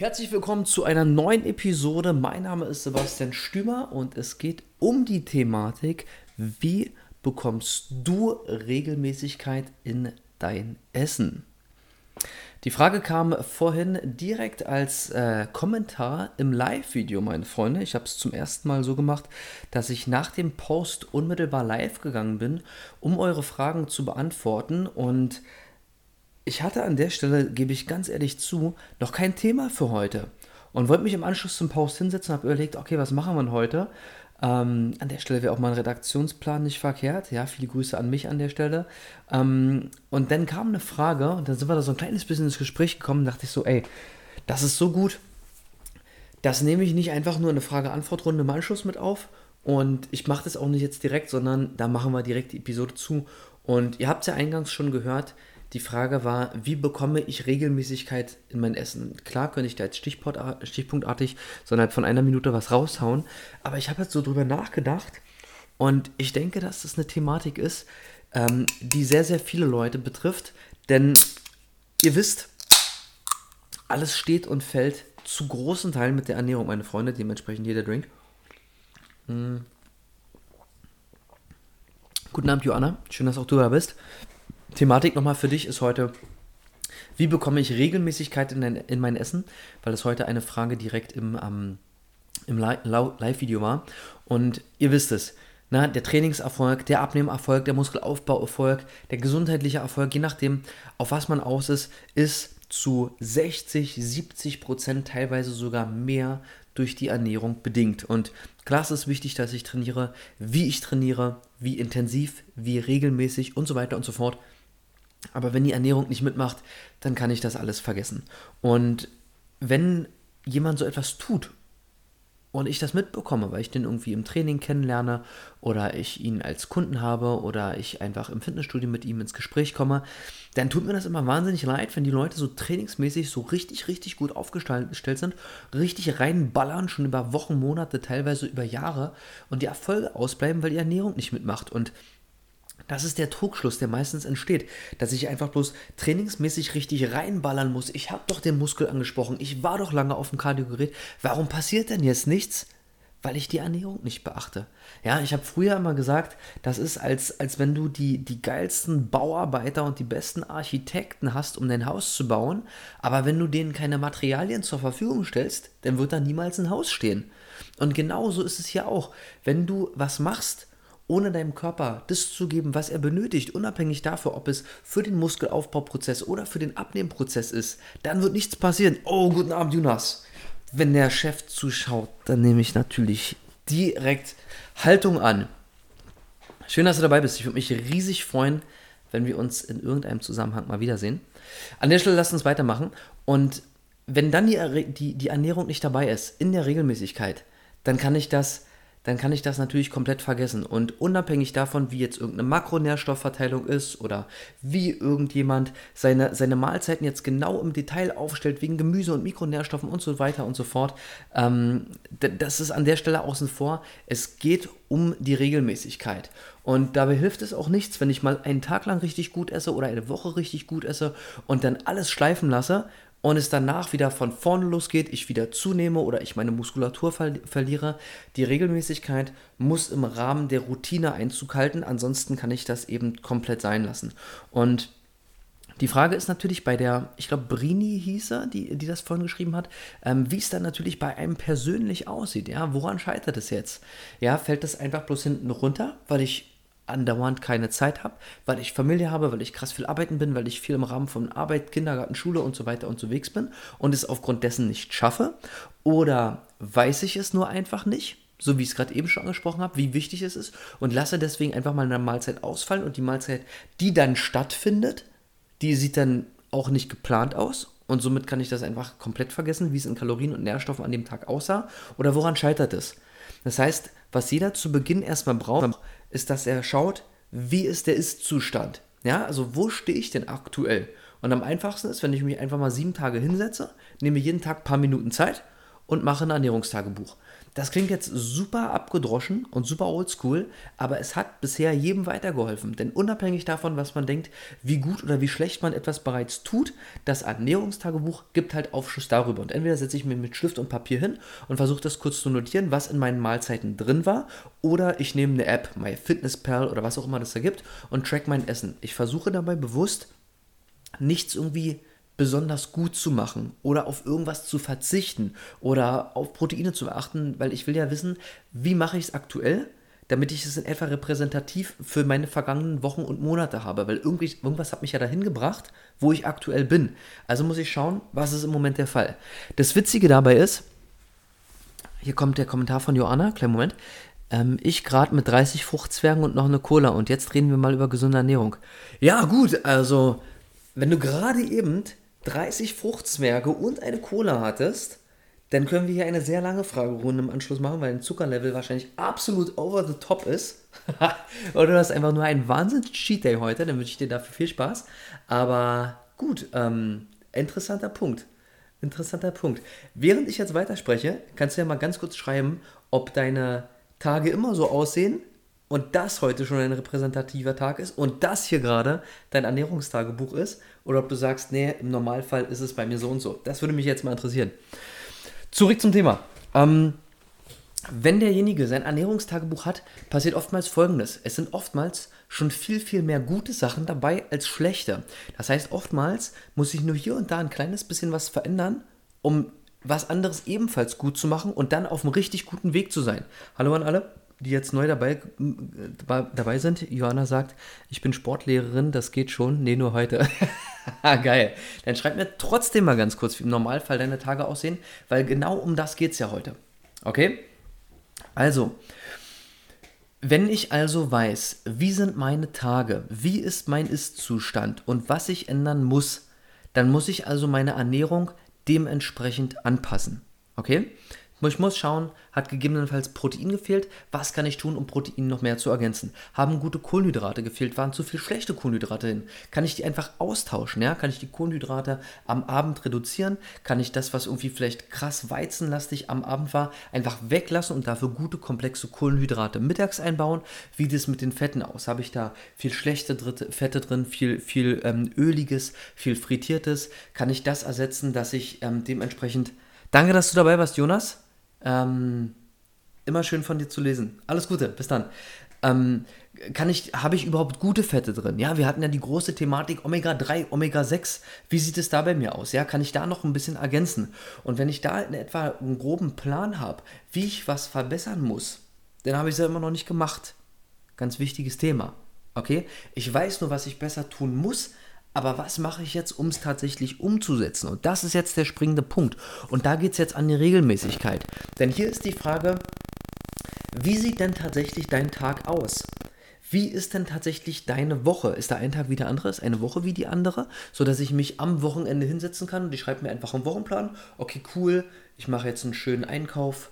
Herzlich willkommen zu einer neuen Episode. Mein Name ist Sebastian Stümer und es geht um die Thematik, wie bekommst du Regelmäßigkeit in dein Essen? Die Frage kam vorhin direkt als äh, Kommentar im Live-Video, meine Freunde. Ich habe es zum ersten Mal so gemacht, dass ich nach dem Post unmittelbar live gegangen bin, um eure Fragen zu beantworten und ich hatte an der Stelle, gebe ich ganz ehrlich zu, noch kein Thema für heute. Und wollte mich im Anschluss zum Post hinsetzen und habe überlegt, okay, was machen wir heute? Ähm, an der Stelle wäre auch mal ein Redaktionsplan nicht verkehrt. Ja, viele Grüße an mich an der Stelle. Ähm, und dann kam eine Frage und dann sind wir da so ein kleines bisschen ins Gespräch gekommen dachte ich so, ey, das ist so gut. Das nehme ich nicht einfach nur eine Frage-Antwort-Runde im Anschluss mit auf. Und ich mache das auch nicht jetzt direkt, sondern da machen wir direkt die Episode zu. Und ihr habt es ja eingangs schon gehört, die Frage war, wie bekomme ich Regelmäßigkeit in mein Essen? Klar könnte ich da jetzt stichpunktartig, sondern von einer Minute was raushauen, aber ich habe jetzt so drüber nachgedacht und ich denke, dass das eine Thematik ist, ähm, die sehr, sehr viele Leute betrifft, denn ihr wisst, alles steht und fällt zu großen Teilen mit der Ernährung, meine Freunde, dementsprechend jeder Drink. Mm. Guten Abend, Joanna. Schön, dass auch du da bist. Thematik nochmal für dich ist heute, wie bekomme ich Regelmäßigkeit in, in mein Essen? Weil das heute eine Frage direkt im, ähm, im Live-Video war. Und ihr wisst es, na, der Trainingserfolg, der Abnehmerfolg, der Muskelaufbauerfolg, der gesundheitliche Erfolg, je nachdem, auf was man aus ist, ist zu 60, 70 Prozent, teilweise sogar mehr durch die Ernährung bedingt. Und klar ist es wichtig, dass ich trainiere, wie ich trainiere, wie intensiv, wie regelmäßig und so weiter und so fort. Aber wenn die Ernährung nicht mitmacht, dann kann ich das alles vergessen. Und wenn jemand so etwas tut und ich das mitbekomme, weil ich den irgendwie im Training kennenlerne oder ich ihn als Kunden habe oder ich einfach im Fitnessstudio mit ihm ins Gespräch komme, dann tut mir das immer wahnsinnig leid, wenn die Leute so trainingsmäßig so richtig, richtig gut aufgestellt sind, richtig reinballern, schon über Wochen, Monate, teilweise über Jahre und die Erfolge ausbleiben, weil die Ernährung nicht mitmacht. Und das ist der Trugschluss, der meistens entsteht, dass ich einfach bloß trainingsmäßig richtig reinballern muss. Ich habe doch den Muskel angesprochen, ich war doch lange auf dem Kardiogerät. Warum passiert denn jetzt nichts? Weil ich die Ernährung nicht beachte. Ja, ich habe früher immer gesagt, das ist als, als wenn du die, die geilsten Bauarbeiter und die besten Architekten hast, um dein Haus zu bauen, aber wenn du denen keine Materialien zur Verfügung stellst, dann wird da niemals ein Haus stehen. Und genauso ist es hier auch. Wenn du was machst, ohne deinem Körper das zu geben, was er benötigt, unabhängig davon, ob es für den Muskelaufbauprozess oder für den Abnehmprozess ist, dann wird nichts passieren. Oh, guten Abend, Jonas. Wenn der Chef zuschaut, dann nehme ich natürlich direkt Haltung an. Schön, dass du dabei bist. Ich würde mich riesig freuen, wenn wir uns in irgendeinem Zusammenhang mal wiedersehen. An der Stelle lass uns weitermachen. Und wenn dann die, die, die Ernährung nicht dabei ist, in der Regelmäßigkeit, dann kann ich das dann kann ich das natürlich komplett vergessen. Und unabhängig davon, wie jetzt irgendeine Makronährstoffverteilung ist oder wie irgendjemand seine, seine Mahlzeiten jetzt genau im Detail aufstellt, wegen Gemüse und Mikronährstoffen und so weiter und so fort, ähm, das ist an der Stelle außen vor. Es geht um die Regelmäßigkeit. Und dabei hilft es auch nichts, wenn ich mal einen Tag lang richtig gut esse oder eine Woche richtig gut esse und dann alles schleifen lasse und es danach wieder von vorne losgeht, ich wieder zunehme oder ich meine Muskulatur ver verliere. Die Regelmäßigkeit muss im Rahmen der Routine Einzug halten, ansonsten kann ich das eben komplett sein lassen. Und die Frage ist natürlich bei der, ich glaube, Brini hieß er, die, die das vorhin geschrieben hat, ähm, wie es dann natürlich bei einem persönlich aussieht. Ja, woran scheitert es jetzt? Ja, fällt das einfach bloß hinten runter, weil ich andauernd keine Zeit habe, weil ich Familie habe, weil ich krass viel arbeiten bin, weil ich viel im Rahmen von Arbeit, Kindergarten, Schule und so weiter unterwegs bin und es aufgrund dessen nicht schaffe? Oder weiß ich es nur einfach nicht? so wie ich es gerade eben schon angesprochen habe, wie wichtig es ist und lasse deswegen einfach mal eine Mahlzeit ausfallen und die Mahlzeit, die dann stattfindet, die sieht dann auch nicht geplant aus und somit kann ich das einfach komplett vergessen, wie es in Kalorien und Nährstoffen an dem Tag aussah oder woran scheitert es. Das heißt, was jeder zu Beginn erstmal braucht, ist, dass er schaut, wie ist der Ist-Zustand. Ja, also wo stehe ich denn aktuell? Und am einfachsten ist, wenn ich mich einfach mal sieben Tage hinsetze, nehme jeden Tag ein paar Minuten Zeit und mache ein Ernährungstagebuch. Das klingt jetzt super abgedroschen und super oldschool, aber es hat bisher jedem weitergeholfen. Denn unabhängig davon, was man denkt, wie gut oder wie schlecht man etwas bereits tut, das Ernährungstagebuch gibt halt Aufschluss darüber. Und entweder setze ich mir mit Stift und Papier hin und versuche das kurz zu notieren, was in meinen Mahlzeiten drin war, oder ich nehme eine App, MyFitnessPal oder was auch immer das da gibt, und track mein Essen. Ich versuche dabei bewusst nichts irgendwie besonders gut zu machen oder auf irgendwas zu verzichten oder auf Proteine zu achten, weil ich will ja wissen, wie mache ich es aktuell, damit ich es in etwa repräsentativ für meine vergangenen Wochen und Monate habe, weil irgendwie, irgendwas hat mich ja dahin gebracht, wo ich aktuell bin. Also muss ich schauen, was ist im Moment der Fall. Das Witzige dabei ist, hier kommt der Kommentar von Joanna, kleinen Moment, ähm, ich gerade mit 30 Fruchtzwergen und noch eine Cola und jetzt reden wir mal über gesunde Ernährung. Ja gut, also wenn du gerade eben 30 Fruchtzwerge und eine Cola hattest, dann können wir hier eine sehr lange Fragerunde im Anschluss machen, weil ein Zuckerlevel wahrscheinlich absolut over the top ist. Oder du hast einfach nur einen Wahnsinns-Cheat Day heute, dann wünsche ich dir dafür viel Spaß. Aber gut, ähm, interessanter Punkt. Interessanter Punkt. Während ich jetzt weiterspreche, kannst du ja mal ganz kurz schreiben, ob deine Tage immer so aussehen und das heute schon ein repräsentativer Tag ist und das hier gerade dein Ernährungstagebuch ist oder ob du sagst, nee, im Normalfall ist es bei mir so und so. Das würde mich jetzt mal interessieren. Zurück zum Thema. Ähm, wenn derjenige sein Ernährungstagebuch hat, passiert oftmals Folgendes. Es sind oftmals schon viel, viel mehr gute Sachen dabei als schlechte. Das heißt, oftmals muss ich nur hier und da ein kleines bisschen was verändern, um was anderes ebenfalls gut zu machen und dann auf einem richtig guten Weg zu sein. Hallo an alle die jetzt neu dabei, dabei sind. Johanna sagt, ich bin Sportlehrerin, das geht schon. Nee, nur heute. Geil. Dann schreib mir trotzdem mal ganz kurz, wie im Normalfall deine Tage aussehen, weil genau um das geht es ja heute. Okay? Also, wenn ich also weiß, wie sind meine Tage, wie ist mein Ist-Zustand und was ich ändern muss, dann muss ich also meine Ernährung dementsprechend anpassen. Okay? Ich muss schauen, hat gegebenenfalls Protein gefehlt? Was kann ich tun, um Protein noch mehr zu ergänzen? Haben gute Kohlenhydrate gefehlt? Waren zu viel schlechte Kohlenhydrate hin? Kann ich die einfach austauschen? Ja? Kann ich die Kohlenhydrate am Abend reduzieren? Kann ich das, was irgendwie vielleicht krass weizenlastig am Abend war, einfach weglassen und dafür gute, komplexe Kohlenhydrate mittags einbauen? Wie sieht es mit den Fetten aus? Habe ich da viel schlechte Fette drin, viel, viel ähm, Öliges, viel Frittiertes? Kann ich das ersetzen, dass ich ähm, dementsprechend. Danke, dass du dabei warst, Jonas. Ähm, immer schön von dir zu lesen. Alles Gute, bis dann. Ähm, kann ich, habe ich überhaupt gute Fette drin? Ja, wir hatten ja die große Thematik Omega 3, Omega 6. Wie sieht es da bei mir aus? Ja, kann ich da noch ein bisschen ergänzen? Und wenn ich da in etwa einen groben Plan habe, wie ich was verbessern muss, dann habe ich es ja immer noch nicht gemacht. Ganz wichtiges Thema. Okay? Ich weiß nur, was ich besser tun muss, aber was mache ich jetzt, um es tatsächlich umzusetzen? Und das ist jetzt der springende Punkt. Und da geht es jetzt an die Regelmäßigkeit. Denn hier ist die Frage, wie sieht denn tatsächlich dein Tag aus? Wie ist denn tatsächlich deine Woche? Ist da ein Tag wie der andere? Ist eine Woche wie die andere? Sodass ich mich am Wochenende hinsetzen kann und ich schreibe mir einfach einen Wochenplan. Okay, cool, ich mache jetzt einen schönen Einkauf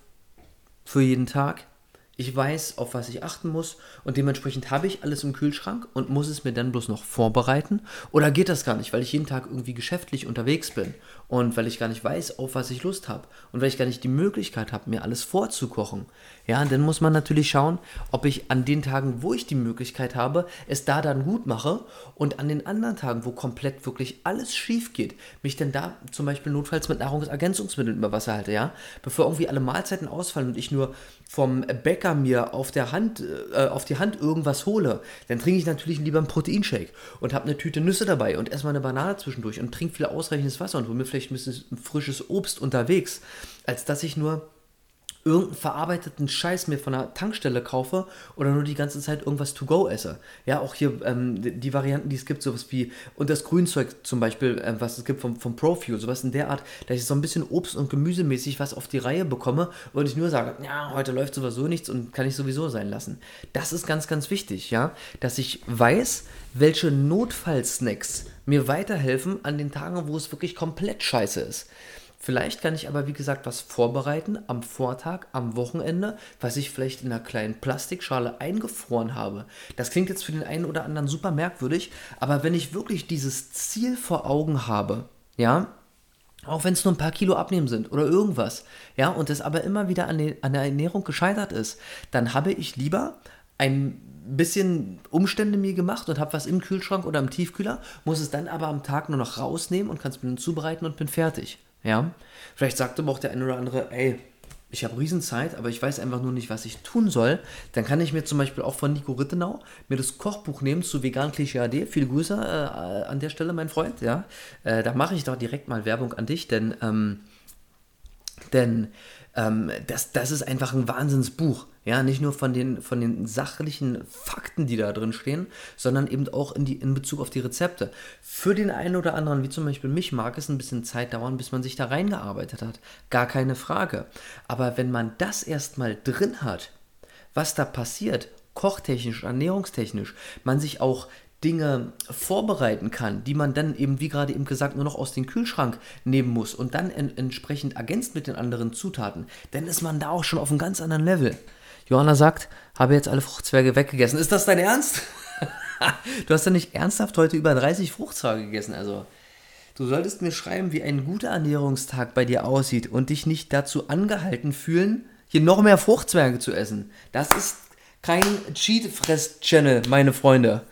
für jeden Tag ich weiß, auf was ich achten muss und dementsprechend habe ich alles im Kühlschrank und muss es mir dann bloß noch vorbereiten? Oder geht das gar nicht, weil ich jeden Tag irgendwie geschäftlich unterwegs bin und weil ich gar nicht weiß, auf was ich Lust habe und weil ich gar nicht die Möglichkeit habe, mir alles vorzukochen? Ja, dann muss man natürlich schauen, ob ich an den Tagen, wo ich die Möglichkeit habe, es da dann gut mache und an den anderen Tagen, wo komplett wirklich alles schief geht, mich dann da zum Beispiel notfalls mit Nahrungsergänzungsmitteln über Wasser halte, ja? Bevor irgendwie alle Mahlzeiten ausfallen und ich nur vom Bäcker mir auf der Hand, äh, auf die Hand irgendwas hole, dann trinke ich natürlich lieber einen Proteinshake und habe eine Tüte Nüsse dabei und esse mal eine Banane zwischendurch und trinke viel ausreichendes Wasser und hole mir vielleicht ein bisschen frisches Obst unterwegs, als dass ich nur irgendeinen verarbeiteten Scheiß mir von der Tankstelle kaufe oder nur die ganze Zeit irgendwas to go esse. Ja, auch hier ähm, die Varianten, die es gibt, sowas wie, und das Grünzeug zum Beispiel, äh, was es gibt vom, vom Profuel, sowas in der Art, dass ich so ein bisschen Obst- und Gemüsemäßig was auf die Reihe bekomme und ich nur sage, ja, heute läuft sowieso nichts und kann ich sowieso sein lassen. Das ist ganz, ganz wichtig, ja, dass ich weiß, welche Notfallsnacks mir weiterhelfen an den Tagen, wo es wirklich komplett scheiße ist. Vielleicht kann ich aber, wie gesagt, was vorbereiten am Vortag, am Wochenende, was ich vielleicht in einer kleinen Plastikschale eingefroren habe. Das klingt jetzt für den einen oder anderen super merkwürdig, aber wenn ich wirklich dieses Ziel vor Augen habe, ja, Auch wenn es nur ein paar Kilo abnehmen sind oder irgendwas. Ja, und das aber immer wieder an, den, an der Ernährung gescheitert ist, dann habe ich lieber ein bisschen Umstände mir gemacht und habe was im Kühlschrank oder im Tiefkühler, muss es dann aber am Tag nur noch rausnehmen und kann es mir dann zubereiten und bin fertig. Ja, vielleicht sagt aber auch der eine oder andere, ey, ich habe Riesenzeit, aber ich weiß einfach nur nicht, was ich tun soll, dann kann ich mir zum Beispiel auch von Nico Rittenau mir das Kochbuch nehmen zu Vegan Klischee AD. Viele Grüße äh, an der Stelle, mein Freund. Ja, äh, da mache ich doch direkt mal Werbung an dich, denn, ähm, denn ähm, das, das ist einfach ein Wahnsinnsbuch. Ja, nicht nur von den, von den sachlichen Fakten, die da drin stehen, sondern eben auch in, die, in Bezug auf die Rezepte. Für den einen oder anderen, wie zum Beispiel mich, mag es ein bisschen Zeit dauern, bis man sich da reingearbeitet hat. Gar keine Frage. Aber wenn man das erstmal drin hat, was da passiert, kochtechnisch, ernährungstechnisch, man sich auch Dinge vorbereiten kann, die man dann eben, wie gerade eben gesagt, nur noch aus dem Kühlschrank nehmen muss und dann en entsprechend ergänzt mit den anderen Zutaten, dann ist man da auch schon auf einem ganz anderen Level. Johanna sagt, habe jetzt alle Fruchtzwerge weggegessen. Ist das dein Ernst? du hast ja nicht ernsthaft heute über 30 Fruchtzwerge gegessen. Also, du solltest mir schreiben, wie ein guter Ernährungstag bei dir aussieht und dich nicht dazu angehalten fühlen, hier noch mehr Fruchtzwerge zu essen. Das ist kein Cheat-Fress-Channel, meine Freunde.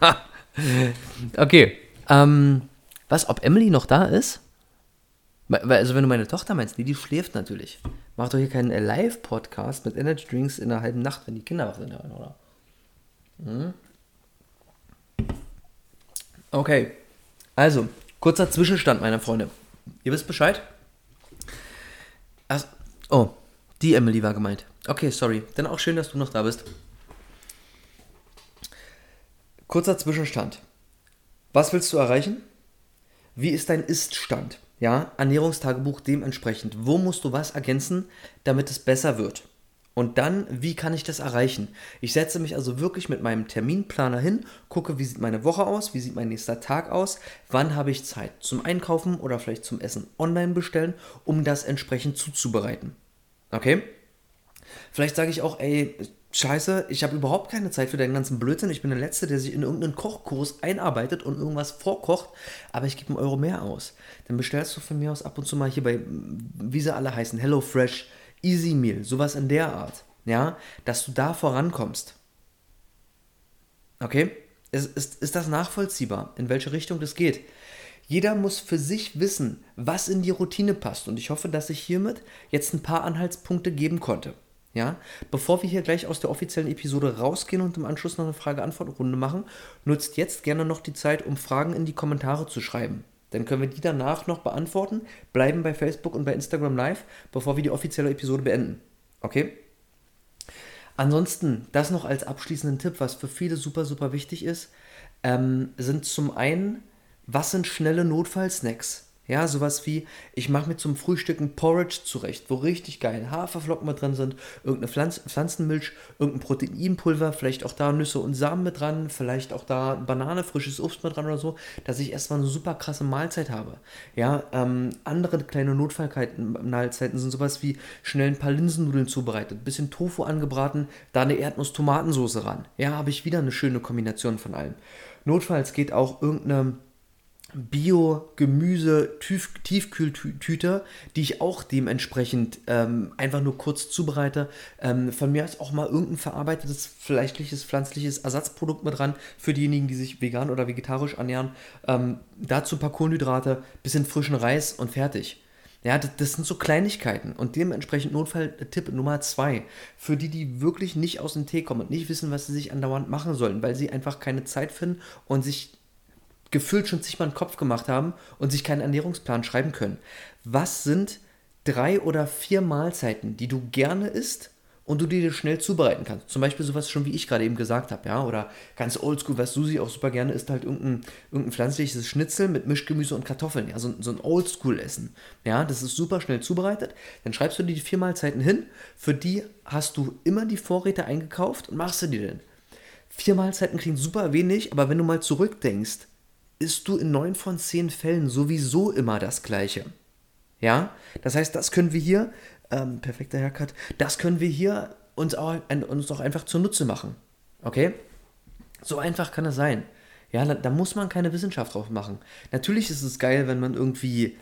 okay. Ähm, was, ob Emily noch da ist? Also, wenn du meine Tochter meinst, nee, die schläft natürlich. Mach doch hier keinen Live-Podcast mit Energy Drinks in der halben Nacht, wenn die Kinder wach sind, oder? Hm? Okay. Also, kurzer Zwischenstand, meine Freunde. Ihr wisst Bescheid? Ach, oh, die Emily war gemeint. Okay, sorry. Dann auch schön, dass du noch da bist. Kurzer Zwischenstand. Was willst du erreichen? Wie ist dein Ist-Stand? Ja, Ernährungstagebuch dementsprechend. Wo musst du was ergänzen, damit es besser wird? Und dann, wie kann ich das erreichen? Ich setze mich also wirklich mit meinem Terminplaner hin, gucke, wie sieht meine Woche aus, wie sieht mein nächster Tag aus, wann habe ich Zeit zum Einkaufen oder vielleicht zum Essen online bestellen, um das entsprechend zuzubereiten. Okay? Vielleicht sage ich auch, ey, Scheiße, ich habe überhaupt keine Zeit für deinen ganzen Blödsinn. Ich bin der Letzte, der sich in irgendeinen Kochkurs einarbeitet und irgendwas vorkocht, aber ich gebe einen Euro mehr aus. Dann bestellst du von mir aus ab und zu mal hier bei, wie sie alle heißen, HelloFresh, Easy Meal, sowas in der Art. Ja, dass du da vorankommst. Okay? Ist, ist, ist das nachvollziehbar, in welche Richtung das geht? Jeder muss für sich wissen, was in die Routine passt. Und ich hoffe, dass ich hiermit jetzt ein paar Anhaltspunkte geben konnte. Ja, bevor wir hier gleich aus der offiziellen Episode rausgehen und im Anschluss noch eine Frage-Antwort-Runde machen, nutzt jetzt gerne noch die Zeit, um Fragen in die Kommentare zu schreiben. Dann können wir die danach noch beantworten, bleiben bei Facebook und bei Instagram live, bevor wir die offizielle Episode beenden. Okay? Ansonsten, das noch als abschließenden Tipp, was für viele super, super wichtig ist, ähm, sind zum einen, was sind schnelle Notfallsnacks? Ja, sowas wie, ich mache mir zum Frühstück ein Porridge zurecht, wo richtig geil Haferflocken mit drin sind, irgendeine Pflanz Pflanzenmilch, irgendein Proteinpulver, vielleicht auch da Nüsse und Samen mit dran, vielleicht auch da Banane, frisches Obst mit dran oder so, dass ich erstmal eine super krasse Mahlzeit habe. Ja, ähm, andere kleine Notfallmahlzeiten sind sowas wie schnell ein paar Linsennudeln zubereitet, bisschen Tofu angebraten, da eine Erdnuss-Tomatensoße ran. Ja, habe ich wieder eine schöne Kombination von allem. Notfalls geht auch irgendeine Bio-Gemüse-Tiefkühltüte, die ich auch dementsprechend ähm, einfach nur kurz zubereite. Ähm, von mir ist auch mal irgendein verarbeitetes, fleischliches, pflanzliches Ersatzprodukt mit dran für diejenigen, die sich vegan oder vegetarisch ernähren. Ähm, dazu ein paar Kohlenhydrate, bisschen frischen Reis und fertig. Ja, das, das, sind so Kleinigkeiten und dementsprechend Notfalltipp Nummer zwei. Für die, die wirklich nicht aus dem Tee kommen und nicht wissen, was sie sich andauernd machen sollen, weil sie einfach keine Zeit finden und sich gefühlt schon zigmal einen Kopf gemacht haben und sich keinen Ernährungsplan schreiben können. Was sind drei oder vier Mahlzeiten, die du gerne isst und du dir schnell zubereiten kannst? Zum Beispiel sowas schon, wie ich gerade eben gesagt habe, ja, oder ganz oldschool, was Susi auch super gerne isst, halt irgendein, irgendein pflanzliches Schnitzel mit Mischgemüse und Kartoffeln, ja, so, so ein Oldschool-Essen. Ja, das ist super schnell zubereitet. Dann schreibst du dir die vier Mahlzeiten hin, für die hast du immer die Vorräte eingekauft und machst du dir denn. Vier Mahlzeiten klingt super wenig, aber wenn du mal zurückdenkst, isst du in neun von zehn Fällen sowieso immer das Gleiche. Ja, das heißt, das können wir hier, ähm, perfekter Haircut, das können wir hier uns auch, uns auch einfach zunutze machen. Okay? So einfach kann es sein. Ja, da, da, muss man keine Wissenschaft drauf machen. Natürlich ist es geil, wenn man irgendwie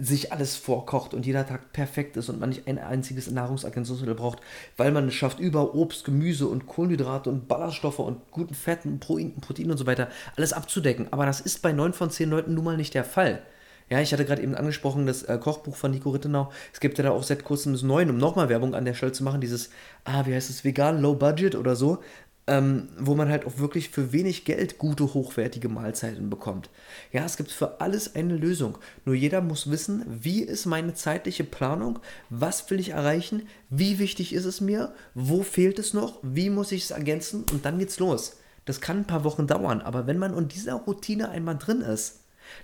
sich alles vorkocht und jeder Tag perfekt ist und man nicht ein einziges Nahrungsergänzungsmittel braucht, weil man es schafft, über Obst, Gemüse und Kohlenhydrate und Ballaststoffe und guten Fetten, Protein, Protein und so weiter alles abzudecken. Aber das ist bei 9 von 10 Leuten nun mal nicht der Fall. Ja, ich hatte gerade eben angesprochen, das äh, Kochbuch von Nico Rittenau. Es gibt ja da auch seit kurzem das Neuen, um nochmal Werbung an der Stelle zu machen, dieses, ah, wie heißt es, vegan, low budget oder so ähm, wo man halt auch wirklich für wenig Geld gute, hochwertige Mahlzeiten bekommt. Ja, es gibt für alles eine Lösung. Nur jeder muss wissen, wie ist meine zeitliche Planung, was will ich erreichen, wie wichtig ist es mir, wo fehlt es noch, wie muss ich es ergänzen und dann geht's los. Das kann ein paar Wochen dauern, aber wenn man in dieser Routine einmal drin ist,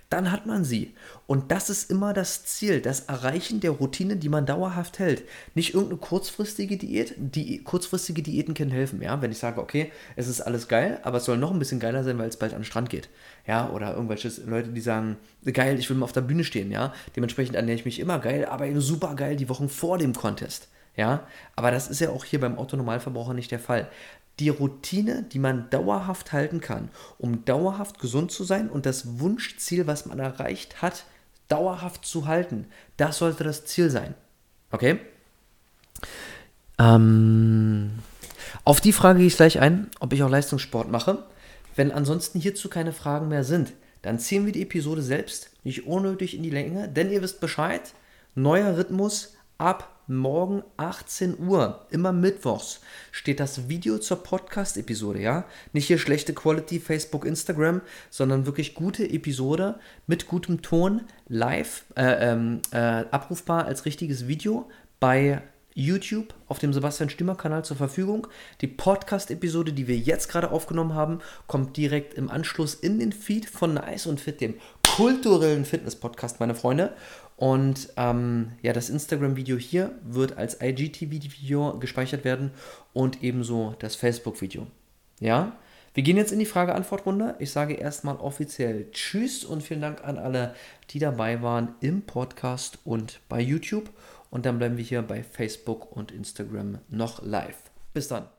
dann hat man sie. Und das ist immer das Ziel, das Erreichen der Routine, die man dauerhaft hält. Nicht irgendeine kurzfristige Diät. Die kurzfristige Diäten können helfen, ja. Wenn ich sage, okay, es ist alles geil, aber es soll noch ein bisschen geiler sein, weil es bald an den Strand geht. Ja, oder irgendwelche Leute, die sagen, geil, ich will mal auf der Bühne stehen, ja. Dementsprechend ernähre ich mich immer geil, aber super geil die Wochen vor dem Contest. Ja, aber das ist ja auch hier beim Autonormalverbraucher nicht der Fall die Routine, die man dauerhaft halten kann, um dauerhaft gesund zu sein und das Wunschziel, was man erreicht hat, dauerhaft zu halten. Das sollte das Ziel sein. Okay? Ähm, auf die Frage gehe ich gleich ein, ob ich auch Leistungssport mache. Wenn ansonsten hierzu keine Fragen mehr sind, dann ziehen wir die Episode selbst nicht unnötig in die Länge, denn ihr wisst Bescheid, neuer Rhythmus ab morgen 18 Uhr, immer mittwochs, steht das Video zur Podcast-Episode, ja? Nicht hier schlechte Quality Facebook, Instagram, sondern wirklich gute Episode mit gutem Ton, live, äh, ähm, äh, abrufbar als richtiges Video bei YouTube auf dem Sebastian Stimmer Kanal zur Verfügung. Die Podcast-Episode, die wir jetzt gerade aufgenommen haben, kommt direkt im Anschluss in den Feed von Nice und Fit, dem kulturellen Fitness-Podcast, meine Freunde. Und ähm, ja, das Instagram-Video hier wird als IGTV-Video gespeichert werden und ebenso das Facebook-Video. Ja, wir gehen jetzt in die Frage-Antwort-Runde. Ich sage erstmal offiziell Tschüss und vielen Dank an alle, die dabei waren im Podcast und bei YouTube. Und dann bleiben wir hier bei Facebook und Instagram noch live. Bis dann.